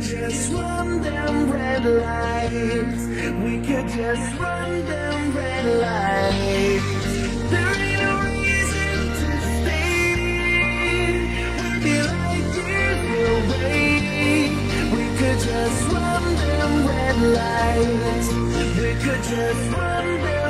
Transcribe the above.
just run them red lights. We could just run them red lights. There ain't no reason to stay. We'd be like years away. We could just run them red lights. We could just run them.